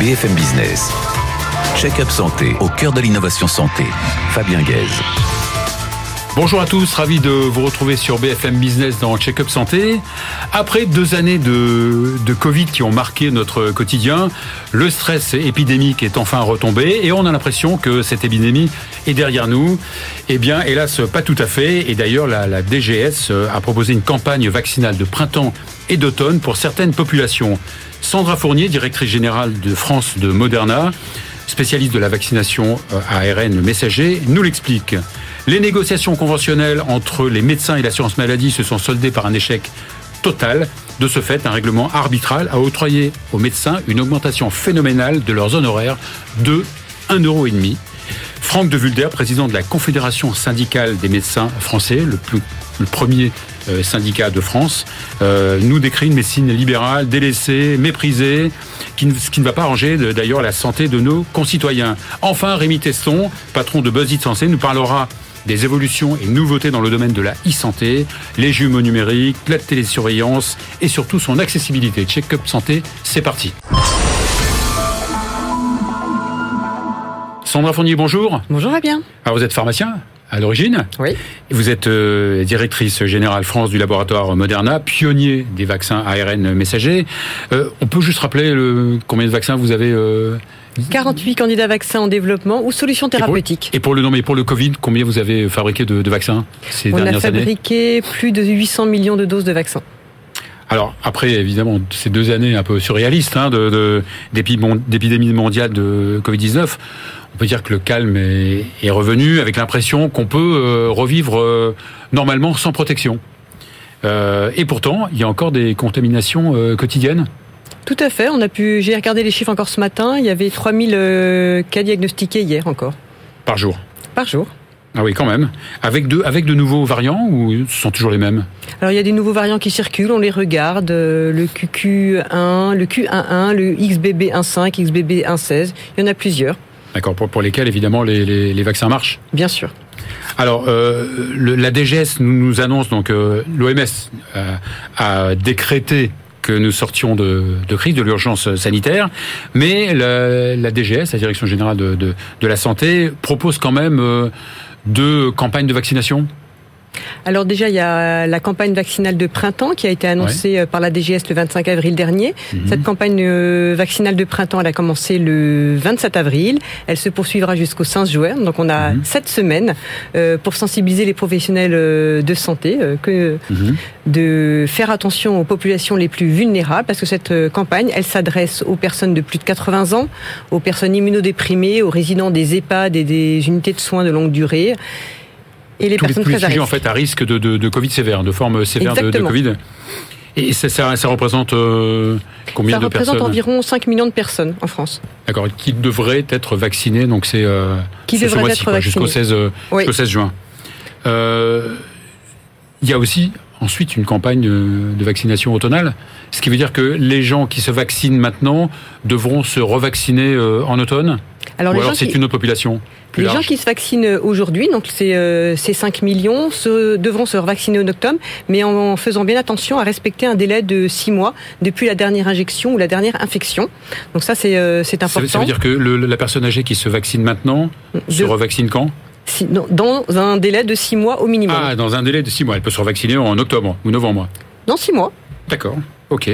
BFM Business. Check-up santé au cœur de l'innovation santé. Fabien Guèze. Bonjour à tous, ravi de vous retrouver sur BFM Business dans Check-up Santé. Après deux années de, de Covid qui ont marqué notre quotidien, le stress épidémique est enfin retombé et on a l'impression que cette épidémie est derrière nous. Eh bien, hélas, pas tout à fait. Et d'ailleurs, la, la DGS a proposé une campagne vaccinale de printemps et d'automne pour certaines populations. Sandra Fournier, directrice générale de France de Moderna, spécialiste de la vaccination ARN messager, nous l'explique. Les négociations conventionnelles entre les médecins et l'assurance maladie se sont soldées par un échec total. De ce fait, un règlement arbitral a octroyé aux médecins une augmentation phénoménale de leurs honoraires de 1,5 euro. Franck de Vulder, président de la Confédération syndicale des médecins français, le premier euh, syndicat de France, euh, nous décrit une médecine libérale, délaissée, méprisée, qui, ce qui ne va pas arranger d'ailleurs la santé de nos concitoyens. Enfin, Rémi Tesson, patron de BuzzIt Sensé, nous parlera des évolutions et nouveautés dans le domaine de la e-santé, les jumeaux numériques, la télésurveillance et surtout son accessibilité. Check-up santé, c'est parti. Sandra Fournier, bonjour. Bonjour Fabien. Alors vous êtes pharmacien? À l'origine. Oui. Vous êtes euh, directrice générale France du laboratoire Moderna, pionnier des vaccins ARN messagers. Euh, on peut juste rappeler le, combien de vaccins vous avez euh, 48 candidats vaccins en développement ou solutions thérapeutiques. Et pour, et pour le, non, mais pour le Covid, combien vous avez fabriqué de, de vaccins ces On dernières a fabriqué plus de 800 millions de doses de vaccins. Alors après, évidemment, ces deux années un peu surréalistes hein, de, d'épidémie mondiale de Covid-19, on peut dire que le calme est, est revenu avec l'impression qu'on peut euh, revivre euh, normalement sans protection. Euh, et pourtant, il y a encore des contaminations quotidiennes. Tout à fait. On a pu. J'ai regardé les chiffres encore ce matin. Il y avait 3000 euh, cas diagnostiqués hier encore. Par jour. Par jour. Ah oui, quand même. Avec de, avec de nouveaux variants ou ce sont toujours les mêmes? Alors il y a des nouveaux variants qui circulent, on les regarde, euh, le QQ1, le Q11, le XBB15, XBB16, il y en a plusieurs. D'accord, pour, pour lesquels évidemment les, les, les vaccins marchent Bien sûr. Alors, euh, le, la DGS nous, nous annonce donc euh, l'OMS euh, a décrété que nous sortions de, de crise, de l'urgence sanitaire, mais la, la, DGS, la Direction générale de, de, de, la santé, propose quand même euh, deux campagnes de vaccination. Alors déjà, il y a la campagne vaccinale de printemps qui a été annoncée ouais. par la DGS le 25 avril dernier. Mmh. Cette campagne euh, vaccinale de printemps, elle a commencé le 27 avril. Elle se poursuivra jusqu'au 5 juin. Donc on a mmh. sept semaines euh, pour sensibiliser les professionnels euh, de santé que mmh. de faire attention aux populations les plus vulnérables parce que cette campagne, elle s'adresse aux personnes de plus de 80 ans, aux personnes immunodéprimées, aux résidents des EHPAD et des unités de soins de longue durée et les tous personnes les, tous très sujets en fait à risque de, de, de, Covid sévère, de forme sévère de, de, Covid. Et ça, ça, ça représente euh, combien ça de personnes Ça représente environ 5 millions de personnes en France. D'accord, qui devraient être vaccinées, donc c'est euh, qui ce mois-ci, jusqu'au 16, euh, oui. jusqu'au 16 juin. Euh, il y a aussi ensuite une campagne euh, de vaccination automnale, ce qui veut dire que les gens qui se vaccinent maintenant devront se revacciner euh, en automne alors, Ou alors c'est qui... une autre population Les large. gens qui se vaccinent aujourd'hui, donc c'est euh, 5 millions, se, devront se revacciner en octobre, mais en, en, faisant bien attention à respecter un délai de 6 mois depuis la dernière injection ou la dernière infection. Donc ça, c'est euh, important. Ça veut, ça veut, dire que le, la personne âgée qui se vaccine maintenant de... se revaccine quand? Dans un délai de 6 mois au minimum. Ah, dans un délai de 6 mois. Elle peut se revacciner en octobre ou novembre Dans 6 mois. D'accord. Ok.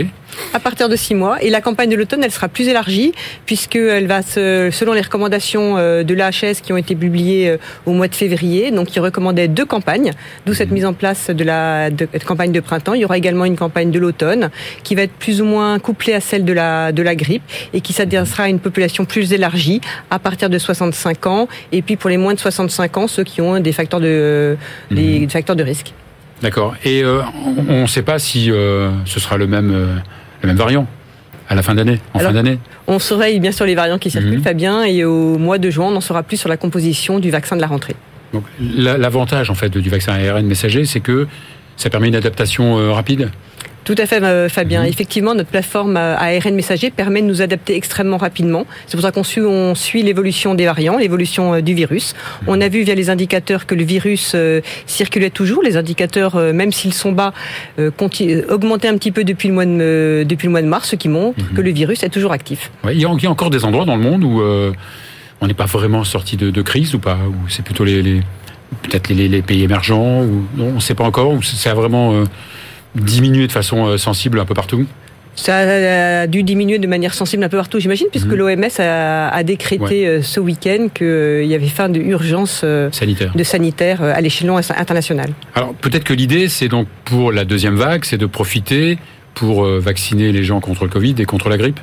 À partir de six mois. Et la campagne de l'automne, elle sera plus élargie, puisqu'elle va, se, selon les recommandations euh, de l'AHS qui ont été publiées euh, au mois de février, donc qui recommandaient deux campagnes, d'où cette mise en place de la de, de campagne de printemps. Il y aura également une campagne de l'automne, qui va être plus ou moins couplée à celle de la, de la grippe, et qui s'adressera à une population plus élargie, à partir de 65 ans, et puis pour les moins de 65 ans, ceux qui ont des facteurs de, mmh. des facteurs de risque. D'accord. Et euh, on ne sait pas si euh, ce sera le même, euh, le même variant à la fin d'année, en Alors, fin d'année. On surveille bien sûr les variants qui circulent, mmh. Fabien, et au mois de juin, on en saura plus sur la composition du vaccin de la rentrée. Donc l'avantage en fait du vaccin ARN messager, c'est que ça permet une adaptation rapide. Tout à fait, euh, Fabien. Mhm. Effectivement, notre plateforme ARN messager permet de nous adapter extrêmement rapidement. C'est pour ça qu'on suit, on suit l'évolution des variants, l'évolution euh, du virus. Mhm. On a vu via les indicateurs que le virus euh, circulait toujours. Les indicateurs, même s'ils sont bas, augmentaient un petit peu depuis le mois de, depuis le mois de mars, ce qui montre mhm. que le virus est toujours actif. il y a encore des endroits dans le monde où on n'est pas vraiment sorti de, crise ou pas? Ou c'est plutôt les, peut-être les, pays émergents ou on ne sait pas encore Ou c'est vraiment diminuer de façon euh, sensible un peu partout ça a dû diminuer de manière sensible un peu partout, j'imagine, puisque mhm. l'OMS a, décrété euh, ce week-end qu'il euh, y avait fin d'urgence sanitaire. de sanitaire à l'échelon international. Alors peut-être que l'idée, c'est donc pour la deuxième vague, c'est de profiter pour vacciner les gens contre le Covid et contre la grippe?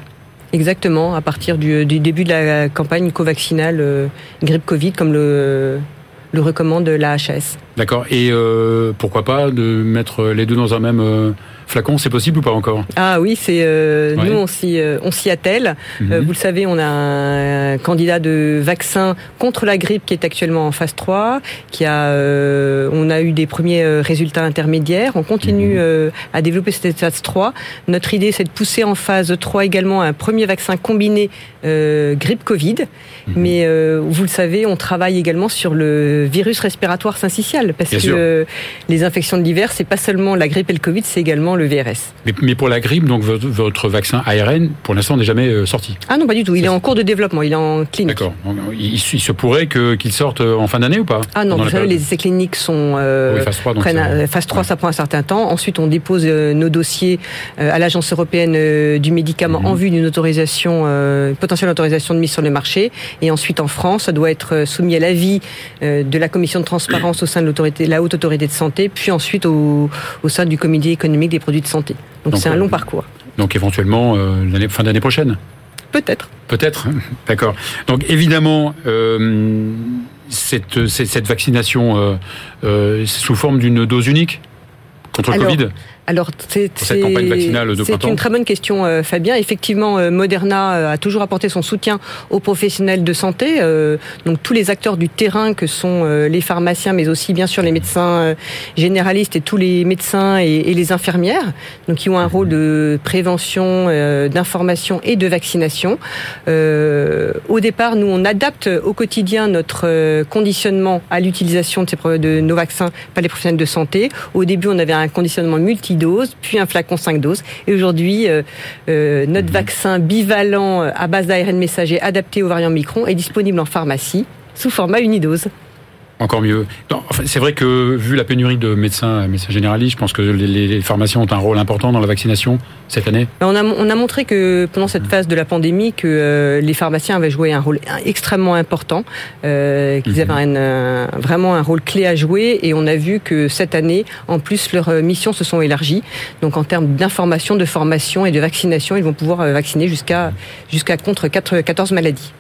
Exactement, à partir du, début de la campagne covaccinale grippe-Covid, comme le, le recommande la HAS. D'accord. Et euh, pourquoi pas de mettre les deux dans un même euh, flacon C'est possible ou pas encore? Ah oui, c'est euh, nous on s'y on s'y attelle. Mhm. vous le savez, on a un candidat de vaccin contre la grippe qui est actuellement en phase 3, qui a on a eu des premiers résultats intermédiaires. On continue mhm. à développer cette phase 3. Notre idée, c'est de pousser en phase 3 également un premier vaccin combiné grippe Covid. Mhm. Mais vous le savez, on travaille également sur le virus respiratoire syncytial parce que les infections de l'hiver, c'est pas seulement la grippe et le Covid, c'est également le VRS. Mais, pour la grippe, donc votre, vaccin ARN, pour l'instant, n'est jamais euh, sorti Ah non, pas du tout. Il est en cours de développement, il est en clinique. D'accord. Il, se pourrait qu'il sorte euh, en fin d'année ou pas? Ah non, vous savez, les essais cliniques sont euh, phase 3, phase 3 ça prend un certain temps. Ensuite, on dépose nos dossiers à l'Agence européenne du médicament mhm. en vue d'une autorisation, potentielle autorisation de mise sur le marché. Et ensuite, en France, ça doit être soumis à l'avis de la commission de transparence au sein de la haute autorité de santé, puis ensuite au, sein du comité économique des produits de santé. Donc c'est un long euh, parcours. Donc éventuellement euh, fin d'année prochaine Peut-être. Peut-être, d'accord. Donc évidemment, euh, cette, cette, vaccination sous forme d'une dose unique contre le Covid? Alors, c'est une très bonne question, euh, Fabien. Effectivement, euh, Moderna euh, a toujours apporté son soutien aux professionnels de santé, donc tous les acteurs du terrain que sont les pharmaciens, mais aussi bien sûr les médecins généralistes et tous les médecins et, les infirmières, donc qui ont un rôle de prévention, d'information et de vaccination. au départ, nous on adapte au quotidien notre conditionnement à l'utilisation de, ces, de nos vaccins par les professionnels de santé. Au début, on avait un conditionnement multi doses, puis un flacon 5 doses. Et aujourd'hui, euh, euh, notre mhm. vaccin bivalent euh, à base d'ARN messager adapté aux variants Micron est disponible en pharmacie sous format unidose. Encore mieux. c'est vrai que vu la pénurie de médecins, médecins généralistes, je pense que les, pharmaciens ont un rôle important dans la vaccination cette année. On a, on a montré que pendant cette phase de la pandémie, que euh, les pharmaciens avaient joué un rôle extrêmement important, euh, qu'ils avaient mhm. vraiment un rôle clé à jouer, et on a vu que cette année, en plus, leurs euh, missions se sont élargies. Donc en termes d'information, de formation et de vaccination, ils vont pouvoir vacciner jusqu'à jusqu'à contre 14 maladies.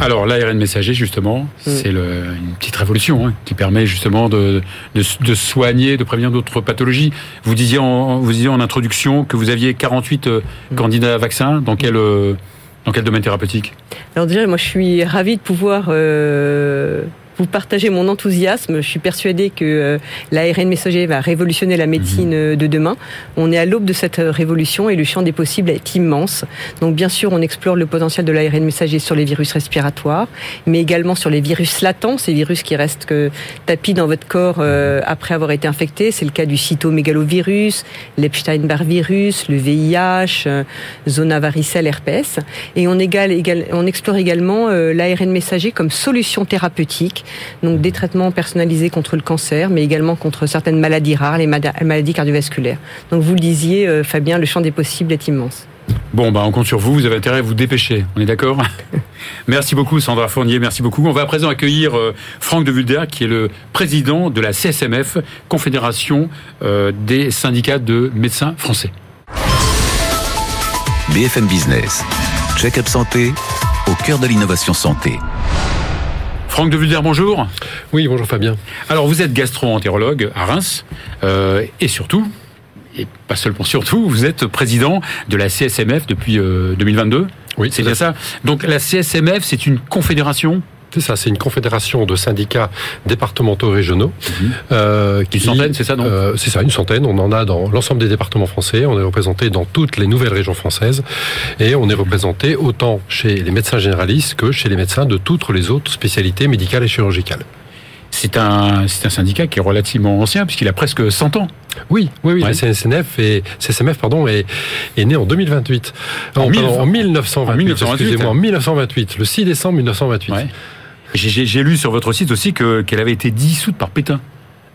Alors l'ARN messager justement, mm. c'est une petite révolution hein, qui permet justement de, de, soigner, de prévenir d'autres pathologies. Vous disiez en, vous disiez en introduction que vous aviez 48 euh, mm. candidats à vaccins. Dans quel euh, dans quel domaine thérapeutique? Alors déjà, moi je suis ravie de pouvoir euh, vous partagez mon enthousiasme. Je suis persuadée que euh, l'ARN messager va révolutionner la médecine mhm. euh, de demain. On est à l'aube de cette euh, révolution et le champ des possibles est immense. Donc bien sûr, on explore le potentiel de l'ARN messager sur les virus respiratoires, mais également sur les virus latents, ces virus qui restent que tapis dans votre corps après avoir été infectés. C'est le cas du cytomégalovirus, l'Epstein-Barr virus, le VIH, zona varicelle, herpès. Et on, égale, on explore également l'ARN messager comme solution thérapeutique donc des traitements personnalisés contre le cancer, mais également contre certaines maladies rares, les maladies cardiovasculaires. Donc vous le disiez, euh, Fabien, le champ des possibles est immense. Bon, bah, on compte sur vous, vous avez intérêt à vous dépêcher, on est d'accord Merci beaucoup Sandra Fournier, merci beaucoup. On va à présent accueillir euh, Franck de Vulder, qui est le président de la CSMF, Confédération euh, des syndicats de médecins français. BFM Business, check-up santé, au cœur de l'innovation santé. Franck de Vulder, bonjour. Oui, bonjour Fabien. Alors, vous êtes gastro-entérologue à Reims, euh, et surtout, et pas seulement surtout, vous êtes président de la CSMF depuis 2022. Euh, oui, c'est bien ça? Donc, la CSMF, c'est une confédération? C'est ça, c'est une confédération de syndicats départementaux régionaux. Mhm. Euh, une centaine, c'est ça, non euh, C'est ça, une centaine. On en a dans l'ensemble des départements français. On est représenté dans toutes les nouvelles régions françaises. Et on est représenté autant chez les médecins généralistes que chez les médecins de toutes les autres spécialités médicales et chirurgicales. C'est un, c'est un syndicat qui est relativement ancien puisqu'il a presque 100 ans. Oui, oui, oui. Ouais. CNCF et CSMF, pardon, est, est né en 2028. En, en, pardon, en 1928. En 1928 excusez-moi, en 1928, le 6 décembre 1928. Ouais. J'ai lu sur votre site aussi que qu'elle avait été dissoute par Pétain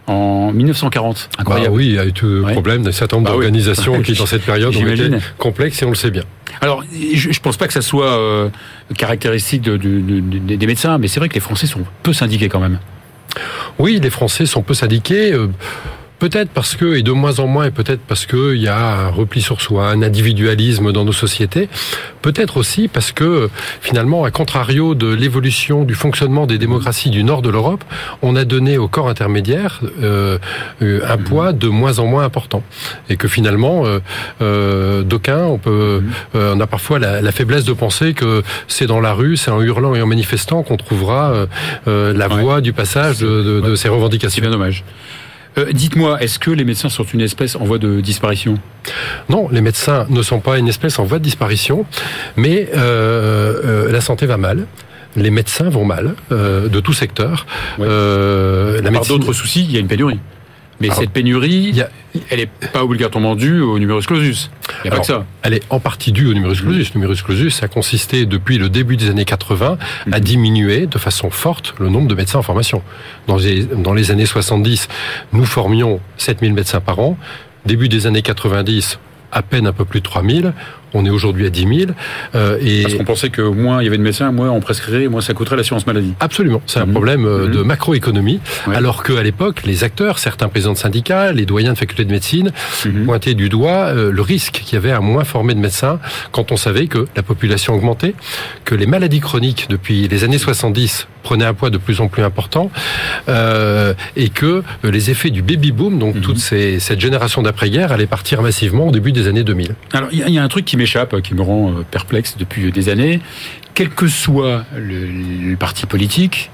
en 1940. Incroyable. Bah oui, il y a eu tout le problème d'un certain nombre bah d'organisations oui. qui, dans cette période, ont été complexes et on le sait bien. Alors, je ne pense pas que ça soit euh, caractéristique de, de, de, des médecins, mais c'est vrai que les Français sont peu syndiqués quand même. Oui, les Français sont peu syndiqués. Euh, Peut-être parce que, et de moins en moins, et peut-être parce qu'il y a un repli sur soi, un individualisme dans nos sociétés. Peut-être aussi parce que, finalement, à contrario de l'évolution du fonctionnement des démocraties du nord de l'Europe, on a donné au corps intermédiaire euh, un poids de moins en moins important. Et que finalement, euh, euh, d'aucuns, on peut, euh, on a parfois la, la, faiblesse de penser que c'est dans la rue, c'est en hurlant et en manifestant qu'on trouvera euh, la voie du passage de, de, de ces revendications. C'est bien dommage. Euh, Dites-moi, est-ce que les médecins sont une espèce en voie de disparition? Non, les médecins ne sont pas une espèce en voie de disparition, mais euh, euh, la santé va mal. Les médecins vont mal, euh, de tout secteur. Ouais. la Par médecine... d'autres soucis, il y a une pénurie. Mais Alors, cette pénurie, a... elle n'est pas obligatoirement due au numerus clausus. Il n'y a Alors, pas que ça. Elle est en partie due au numerus clausus. Le numerus clausus a consisté depuis le début des années 80 à diminuer de façon forte le nombre de médecins en formation. Dans les, dans les années 70, nous formions 7000 médecins par an. Début des années 90, à peine un peu plus de 3000. On est aujourd'hui à 10 000. Euh, et Parce qu'on pensait que moins il y avait de médecins, moins on prescrirait, moins ça coûterait l'assurance maladie. Absolument. C'est un mmh. problème mmh. de macroéconomie. Ouais. Alors qu'à l'époque, les acteurs, certains présidents de syndicats, les doyens de facultés de médecine, mmh. pointaient du doigt euh, le risque qu'il y avait à moins former de médecins quand on savait que la population augmentait, que les maladies chroniques depuis les années 70 prenaient un poids de plus en plus important euh, et que les effets du baby boom, donc toute ces, cette génération d'après-guerre, allait partir massivement au début des années 2000. Alors il y, y, a un truc qui m'échappe, qui me rend euh, perplexe depuis des années. Quel que soit le, le parti politique,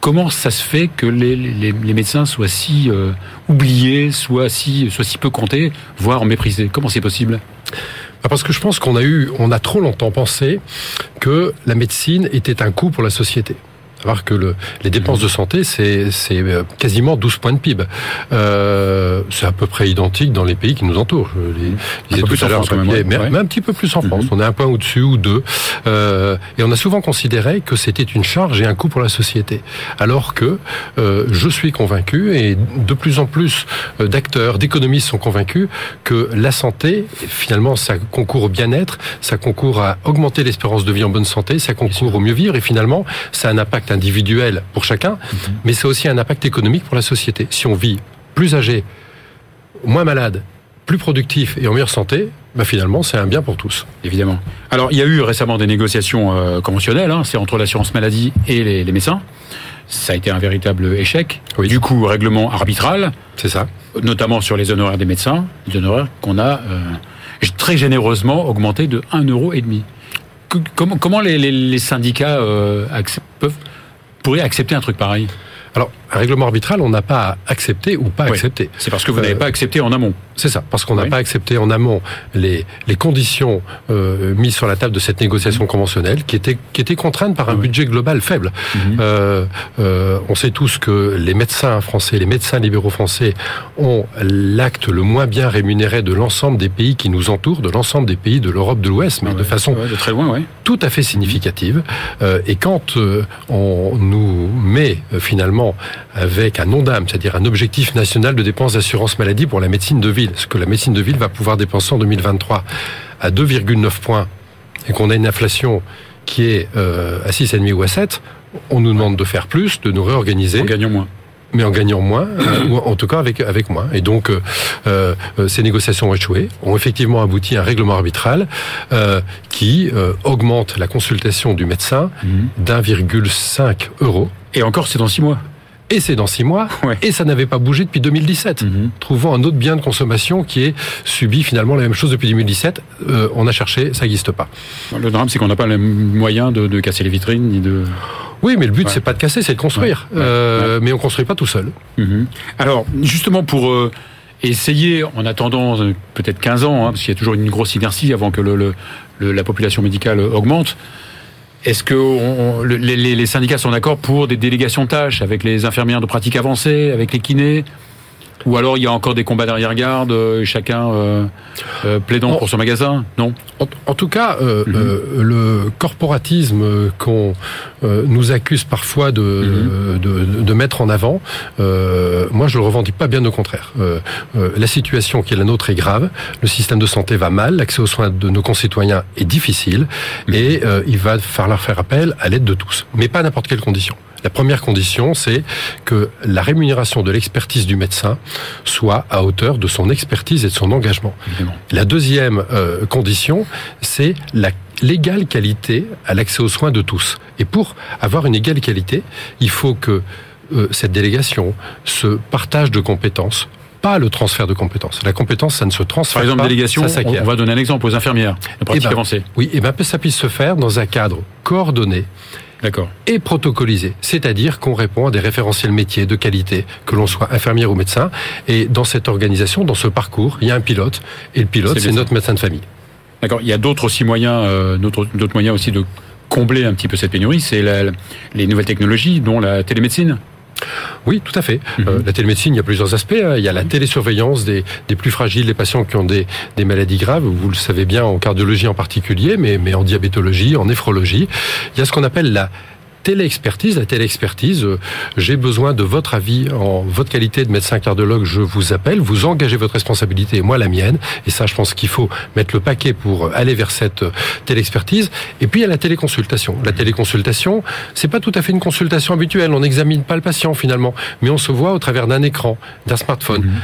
comment ça se fait que les, les, les médecins soient si euh, oubliés, soient si, soient si peu comptés, voire méprisés? Comment c'est possible? Parce que je pense qu'on a eu, on a trop longtemps pensé que la médecine était un coût pour la société savoir que le, les dépenses de santé, c'est euh, quasiment 12 points de PIB. Euh, c'est à peu près identique dans les pays qui nous entourent. Je les, disais tout à l'heure, mais, ouais. mais, un petit peu plus en mm -hmm. France. On est un point au-dessus ou deux. Euh, et on a souvent considéré que c'était une charge et un coût pour la société. Alors que euh, je suis convaincu, et de plus en plus d'acteurs, d'économistes sont convaincus, que la santé, finalement, ça concourt au bien-être, ça concourt à augmenter l'espérance de vie en bonne santé, ça concourt au mieux vivre, et finalement, ça a un impact individuel pour chacun, -hmm. mais c'est aussi un impact économique pour la société. Si on vit plus âgé, moins malade, plus productif et en meilleure santé, bah finalement, c'est un bien pour tous. Évidemment. Alors, il y a eu récemment des négociations euh, conventionnelles, hein, c'est entre l'assurance maladie et les, les, médecins. Ça a été un véritable échec. Oui. Du coup, règlement arbitral. C'est ça. Notamment sur les honoraires des médecins, des honoraires qu'on a euh, très généreusement augmenté de 1,5 euro. Comment, comment les, les, les syndicats euh, peuvent pourrait accepter un truc pareil? Alors, un règlement arbitral, on n'a pas accepté ou pas oui. accepté. C'est parce que vous euh, n'avez pas accepté en amont. C'est ça, parce qu'on n'a oui. pas accepté en amont les, les conditions euh, mises sur la table de cette négociation mmh. conventionnelle, qui était, qui était contrainte par un oui. budget global faible. Mmh. Euh, euh, on sait tous que les médecins français, les médecins libéraux français ont l'acte le moins bien rémunéré de l'ensemble des pays qui nous entourent, de l'ensemble des pays de l'Europe de l'Ouest, mais ah de façon de très loin, tout à fait significative. Mmh. et quand euh, on nous met finalement avec un ONDAM, c'est-à-dire un objectif national de dépenses d'assurance maladie pour la médecine de ville, ce que la médecine de ville va pouvoir dépenser en 2023 à 2,9 points, et qu'on a une inflation qui est euh, à 6,5 ou à 7, on nous demande de faire plus, de nous réorganiser. En gagnant moins mais en gagnant moins, euh, ou en tout cas avec, avec moins. Et donc, euh, euh, ces négociations ont échoué, ont effectivement abouti à un règlement arbitral euh, qui euh, augmente la consultation du médecin mmh. d'1,5 euros. Et encore, c'est dans six mois et c'est dans six mois, ouais. et ça n'avait pas bougé depuis 2017. Mm -hmm. Trouvons un autre bien de consommation qui est subi finalement la même chose depuis 2017. Euh, on a cherché, ça n'existe pas. Le drame, c'est qu'on n'a pas les moyens de, de, casser les vitrines ni de. Oui, mais le but, c'est pas de casser, c'est de construire. Euh, mais on construit pas tout seul. Mhm. Alors, justement, pour euh, essayer, en attendant peut-être 15 ans, hein, parce qu'il y a toujours une grosse inertie avant que le, la population médicale augmente, est-ce que les, les, syndicats sont d'accord pour des délégations de tâches avec les infirmières de pratique avancée, avec les kinés? Ou alors il y a encore des combats d'arrière-garde, euh, chacun euh, euh, plaidant pour son magasin Non? En, tout cas, mhm. le corporatisme qu'on nous accuse parfois de, mhm. de, de, mettre en avant, moi je le revendique pas, bien au contraire. la situation qui est la nôtre est grave, le système de santé va mal, l'accès aux soins de nos concitoyens est difficile, mhm. et il va falloir faire appel à l'aide de tous, mais pas à n'importe quelle condition. La première condition, c'est que la rémunération de l'expertise du médecin soit à hauteur de son expertise et de son engagement. La deuxième euh, condition, c'est la l'égale qualité à l'accès aux soins de tous. Et pour avoir une égale qualité, il faut que euh, cette délégation, se partage de compétences, pas le transfert de compétences. La compétence, ça ne se transfère pas. Par exemple, délégation, ça on va donner un exemple aux infirmières, la pratique eh ben, Oui, et ben ça puisse se faire dans un cadre coordonné et protocolisé, c'est-à-dire qu'on répond à des référentiels métiers de qualité, que l'on soit infirmière ou médecin. Et dans cette organisation, dans ce parcours, il y a un pilote, et le pilote, c'est notre médecin de famille. D'accord. Il y a d'autres aussi moyens, euh, d'autres moyens aussi de combler un petit peu cette pénurie, c'est les nouvelles technologies, dont la télémédecine. Oui, tout à fait. Mhm. Euh, la télémédecine, il y a plusieurs aspects. Hein. Il y a la télésurveillance des, plus fragiles, des patients qui ont des, des, maladies graves. Vous le savez bien en cardiologie en particulier, mais, mais en diabétologie, en néphrologie. Il y a ce qu'on appelle la téléexpertise. La téléexpertise, euh, j'ai besoin de votre avis en votre qualité de médecin cardiologue. Je vous appelle, vous engagez votre responsabilité et moi la mienne. Et ça, je pense qu'il faut mettre le paquet pour aller vers cette euh, téléexpertise. Et puis il y a la téléconsultation. La téléconsultation, c'est pas tout à fait une consultation habituelle. On n'examine pas le patient finalement, mais on se voit au travers d'un écran, d'un smartphone. Mhm.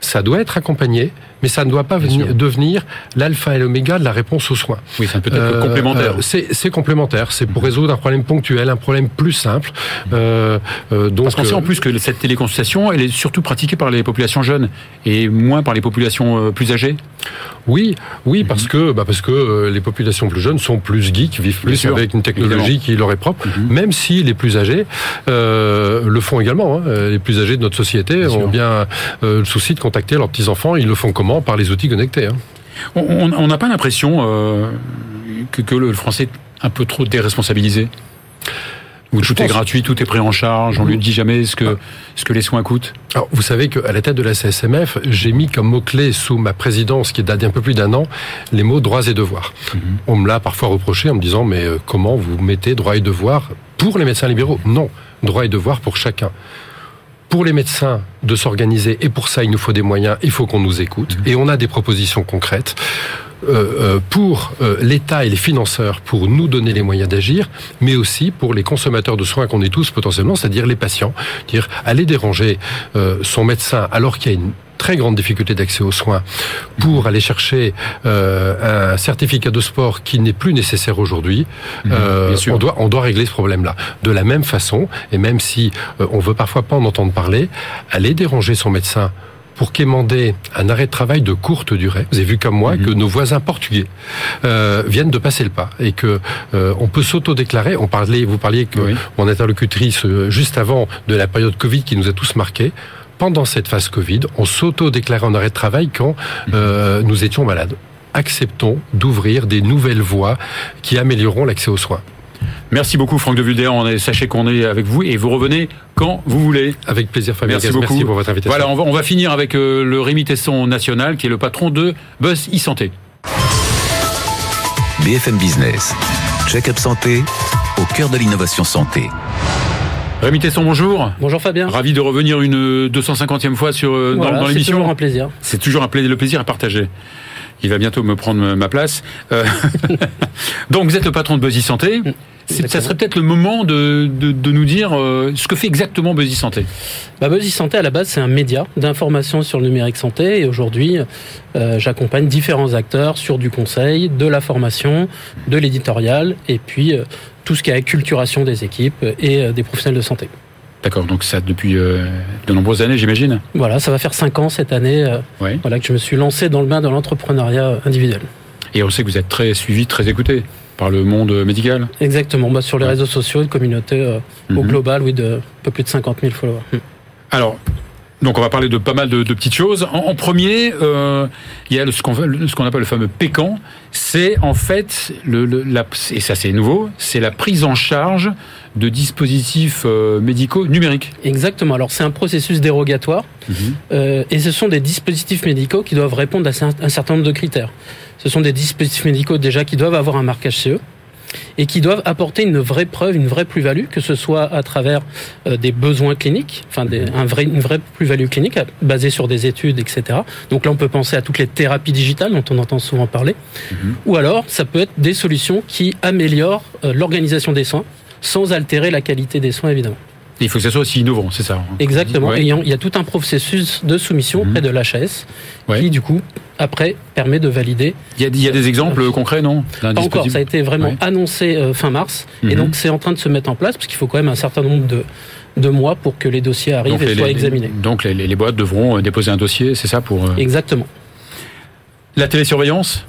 Ça doit être accompagné mais ça ne doit pas venir, devenir l'alpha et l'oméga de la réponse aux soins. Oui, c'est peut-être euh, complémentaire. c'est complémentaire. C'est pour résoudre un problème ponctuel, un problème plus simple. Euh, euh, donc, Parce qu'on sait en plus que cette téléconsultation, elle est surtout pratiquée par les populations jeunes et moins par les populations plus âgées. Oui, oui, mhm. parce que bah parce que les populations plus jeunes sont plus geeks, vivent plus avec une technologie qui leur est propre, mhm. même si les plus âgés le font également. Hein. Les plus âgés de notre société ont bien le souci de contacter leurs petits enfants. Ils le font comment? Par les outils connectés. Hein. On n'a pas l'impression euh, que, le français est un peu trop déresponsabilisé où tout est gratuit, tout est pris en charge, on lui dit jamais ce que, ce que les soins coûtent. Alors, vous savez qu'à la tête de la CSMF, j'ai mis comme mot-clé sous ma présidence, qui date d'un peu plus d'un an, les mots droits et devoirs. Mhm. On me l'a parfois reproché en me disant, mais euh, comment vous mettez droits et devoirs pour les médecins libéraux? Non, droits et devoirs pour chacun pour les médecins de s'organiser et pour ça il nous faut des moyens, il faut qu'on nous écoute mhm. et on a des propositions concrètes. Euh, euh, pour euh, l'État et les financeurs pour nous donner les moyens d'agir, mais aussi pour les consommateurs de soins qu'on est tous potentiellement, c'est-à-dire les patients, dire aller déranger son médecin alors qu'il y a une très grande difficulté d'accès aux soins pour aller chercher euh, un certificat de sport qui n'est plus nécessaire aujourd'hui, mhm, euh, on, doit, on doit régler ce problème-là. De la même façon, et même si euh, on veut parfois pas en entendre parler, aller déranger son médecin pour quémander un arrêt de travail de courte durée. Vous avez vu comme moi mhm. que nos voisins portugais euh, viennent de passer le pas et que euh, on peut s'auto-déclarer. On parlait, vous parliez que mon interlocutrice euh, juste avant de la période Covid qui nous a tous marqués pendant cette phase Covid, on s'auto-déclarait en arrêt de travail quand euh, nous étions malades. Acceptons d'ouvrir des nouvelles voies qui amélioreront l'accès aux soins. Merci beaucoup Franck de Vulder, sachez qu'on est avec vous et vous revenez quand vous voulez. Avec plaisir Fabien, merci, beaucoup. merci pour votre invitation. Voilà, on va, finir avec euh, le Rémi Tesson national qui est le patron de Buzz e-santé. BFM Business, check-up santé au cœur de l'innovation santé. Rémi Tesson, bonjour. Bonjour Fabien. Ravi de revenir une 250e fois sur, euh, dans, l'émission. C'est toujours un plaisir. C'est toujours un plaisir, le plaisir à partager. Il va bientôt me prendre ma place. Euh, donc vous êtes le patron de Buzzy Santé. Mm. Ça serait peut-être le moment de, de, nous dire euh, ce que fait exactement Buzzy Santé. Bah, Buzzy Santé, à la base, c'est un média d'information sur le numérique santé. Et aujourd'hui, j'accompagne différents acteurs sur du conseil, de la formation, de l'éditorial, et puis tout ce qui est acculturation des équipes et euh, des professionnels de santé. D'accord, donc ça depuis euh, de nombreuses années, j'imagine Voilà, ça va faire cinq ans cette année euh, voilà, que je me suis lancé dans le bain de l'entrepreneuriat individuel. Et on sait que vous êtes très suivi, très écouté. par le monde médical Exactement, bah, sur les réseaux sociaux, une communauté au Mhm. global, oui, de un peu plus de 50 000 followers. Hmm. Alors, donc on va parler de pas mal de, de petites choses. En, en premier, euh, il y a le- ce qu'on appelle le fameux pécan. C'est en fait, le, le- la, et ça c'est nouveau, c'est la prise en charge de dispositifs euh, médicaux numériques. Exactement, alors c'est un processus dérogatoire. Euh, et ce sont des dispositifs médicaux qui doivent répondre à un certain nombre de critères. Ce sont des dispositifs médicaux déjà qui doivent avoir un marquage CE et qui doivent apporter une vraie preuve, une vraie plus-value, que ce soit à travers euh, des besoins cliniques, enfin des, un vrai, une vraie plus-value clinique basée sur des études, etc. Donc là, on peut penser à toutes les thérapies digitales dont on entend souvent parler, ou alors ça peut être des solutions qui améliorent euh, l'organisation des soins sans altérer la qualité des soins, évidemment. Il faut que ça soit aussi innovant, c'est ça hein Exactement. Ouais. Et il y a tout un processus de soumission Mhm. auprès de l'HAS Ouais. qui, du coup, après, permet de valider. Il y a, il y a des exemples concrets, non Pas encore, ça a été vraiment Ouais. annoncé euh, fin mars. Et Mhm. donc, c'est en train de se mettre en place parce qu'il faut quand même un certain nombre de, de mois pour que les dossiers arrivent Donc, et les, soient les- examinés. donc les, boîtes devront euh, déposer un dossier, c'est ça pour euh, Exactement. la télésurveillance?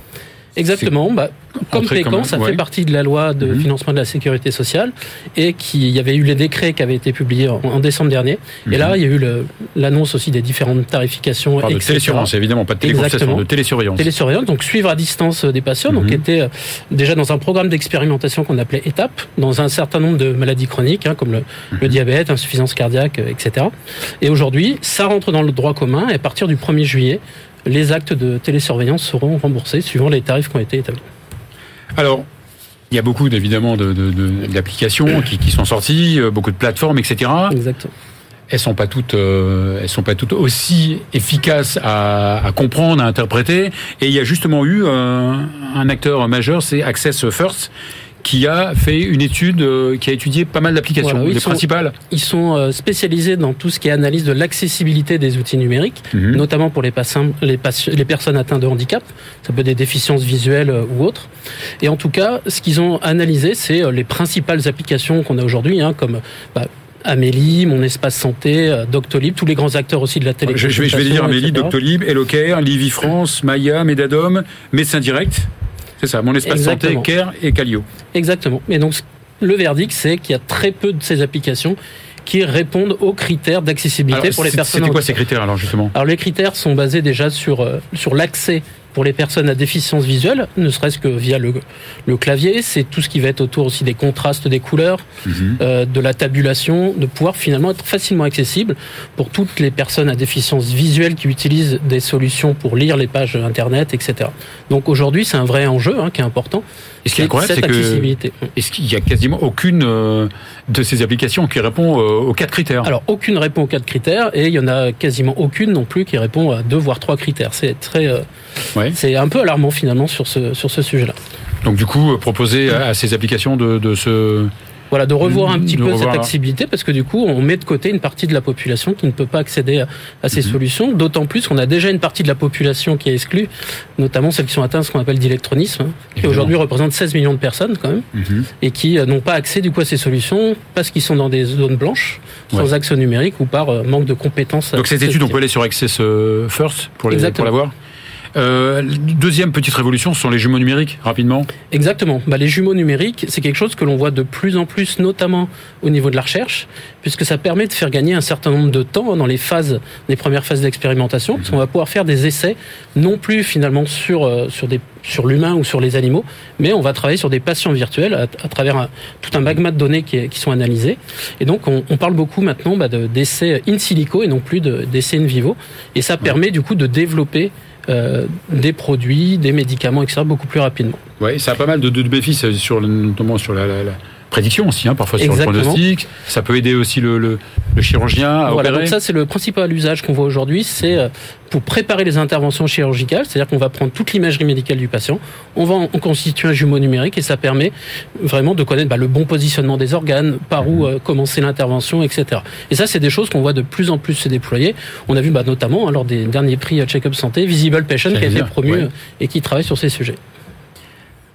Exactement. Bah, comme Pécan, ça ouais. fait partie de la loi de Mhm. financement de la sécurité sociale et qui il y avait eu les décrets qui avaient été publiés en, en décembre dernier. Et Mhm. là, il y a eu l'annonce aussi des différentes tarifications, On parle de télésurveillance, évidemment, pas de téléconsultation, Exactement. de télésurveillance. télésurveillance, donc suivre à distance euh, des patients, donc Mhm. était euh, déjà dans un programme d'expérimentation qu'on appelait étape, dans un certain nombre de maladies chroniques, hein, comme le, Mhm. le diabète, insuffisance cardiaque, euh, etc. Et aujourd'hui, ça rentre dans le droit commun, et à partir du 1er juillet, les actes de télésurveillance seront remboursés suivant les tarifs qui ont été établis. Alors, il y a beaucoup évidemment de- de- de- d'applications qui, qui sont sorties, euh, beaucoup de plateformes, etc. Exactement. Elles sont pas toutes, euh, elles sont pas toutes aussi efficaces à, à comprendre, à interpréter. Et il y a justement eu euh, un acteur majeur, c'est Access First, qui a fait une étude, euh, qui a étudié pas mal d'applications, Voilà, les ils sont- principales. Ils sont euh, spécialisés dans tout ce qui est analyse de l'accessibilité des outils numériques, Mhm. notamment pour les, patients, les, patient- les personnes atteintes de handicap, ça peut être des déficiences visuelles euh, ou autres. Et en tout cas, ce qu'ils ont analysé, c'est les principales applications qu'on a aujourd'hui, hein, comme bah, Amélie, Mon Espace Santé, Doctolib, tous les grands acteurs aussi de la télé. Je, je vais, je vais dire Amélie, Doctolib, Hellocare, Livy France, Maya, Medadom, Médecin Direct. C'est ça, mon espace Exactement. santé, Care et Calio. Exactement. Et donc, le verdict, c'est qu'il y a très peu de ces applications qui répondent aux critères d'accessibilité pour les personnes C'était quoi ces critères alors justement? Alors les critères sont basés déjà sur euh, sur l'accès pour les personnes à déficience visuelle, ne serait-ce que via le, le clavier. C'est tout ce qui va être autour aussi des contrastes des couleurs, Mhm. euh, de la tabulation, de pouvoir finalement être facilement accessible pour toutes les personnes à déficience visuelle qui utilisent des solutions pour lire les pages internet, etc. Donc aujourd'hui, c'est un vrai enjeu hein, qui est important. Et ce qui est incroyable, cette c'est que accessibilité. est-ce qu'il y a quasiment aucune euh, de ces applications qui répond euh, aux quatre critères Alors aucune répond aux quatre critères et il y en a quasiment aucune non plus qui répond à deux voire trois critères. C'est très, euh, Ouais. C'est un peu alarmant finalement sur ce sur ce sujet-là. Donc du coup, euh, proposer à, à ces applications de, de se... Voilà, de revoir un petit De peu revoir. cette accessibilité parce que du coup, on met de côté une partie de la population qui ne peut pas accéder à, à ces Mhm. solutions. D'autant plus qu'on a déjà une partie de la population qui est exclue, notamment celles qui sont atteintes de ce qu'on appelle d'électronisme, hein, qui aujourd'hui représente 16 millions de personnes quand même, et qui euh, n'ont pas accès du coup à ces solutions parce qu'ils sont dans des zones blanches, sans accès numérique ou par euh, manque de compétences. Donc cette étude, on peut aller sur Access First pour, les, pour Exactement. la voir. Euh, deuxième petite révolution, ce sont les jumeaux numériques, rapidement. Exactement. Bah, les jumeaux numériques, c'est quelque chose que l'on voit de plus en plus, notamment au niveau de la recherche, puisque ça permet de faire gagner un certain nombre de temps dans les phases, les premières phases d'expérimentation, parce qu'on va pouvoir faire des essais, non plus finalement sur euh, sur des sur l'humain ou sur les animaux, mais on va travailler sur des patients virtuels à, à travers un- tout un magma de données qui, qui sont analysés. Et donc, on, on parle beaucoup maintenant bah, de- d'essais in silico et non plus de- d'essais in vivo. Et ça permet du coup de développer euh, des produits, des médicaments, etc., beaucoup plus rapidement. Ouais, ça a pas mal de, bénéfices, sur, le- notamment sur la prédiction aussi, hein, parfois sur Exactement. le pronostic. Ça peut aider aussi le, le- le chirurgien à Voilà, opérer. donc ça c'est le principal usage qu'on voit aujourd'hui, c'est euh, pour préparer les interventions chirurgicales, c'est-à-dire qu'on va prendre toute l'imagerie médicale du patient, on va en, constituer un jumeau numérique et ça permet vraiment de connaître bah, le bon positionnement des organes, par où euh, commencer l'intervention, etc. Et ça c'est des choses qu'on voit de plus en plus se déployer. On a vu bah, notamment hein, lors des derniers prix euh, Check-up Santé, Visible Patient qui a été promu ouais. et qui travaille sur ces sujets.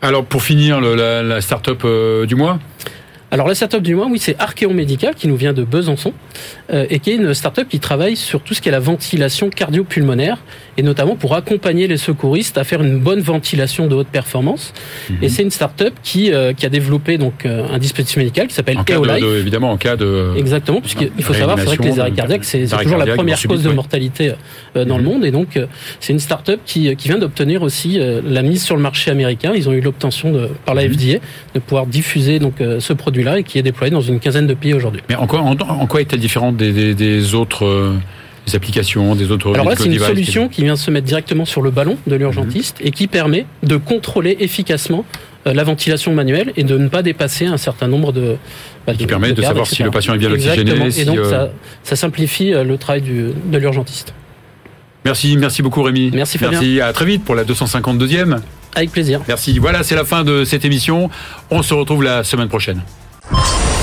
Alors pour finir, le- la, la start-up euh, du mois? Alors la startup du mois, oui, c'est Archeon Médical qui nous vient de Besançon euh, et qui est une startup qui travaille sur tout ce qui est la ventilation cardio-pulmonaire et notamment pour accompagner les secouristes à faire une bonne ventilation de haute performance. Mhm. Et c'est une startup qui euh, qui a développé donc euh, un dispositif médical qui s'appelle EOLife. évidemment en cas de exactement puisqu'il faut savoir c'est vrai que les arrêts cardiaques c'est toujours la première cause de mortalité dans le mhm. monde et donc c'est une startup qui qui vient d'obtenir aussi la mise sur le marché américain. Ils ont eu l'obtention par la mhm. FDA de pouvoir diffuser donc ce produit et qui est déployé dans une quinzaine de pays aujourd'hui. Mais en quoi, en, quoi est-elle différente des, autres euh, applications, des autres Alors là, c'est une solution qui vient se mettre directement sur le ballon de l'urgentiste mhm. et qui permet de contrôler efficacement euh, la ventilation manuelle et de ne pas dépasser un certain nombre de. Bah, qui permet de, savoir si le patient est bien oxygéné. Et donc, euh, ça, simplifie le travail de l'urgentiste. Merci, merci beaucoup Rémi. Merci Fabien. Merci, à très vite pour la 252e. Avec plaisir. Merci. Voilà, c'est la fin de cette émission. On se retrouve la semaine prochaine. you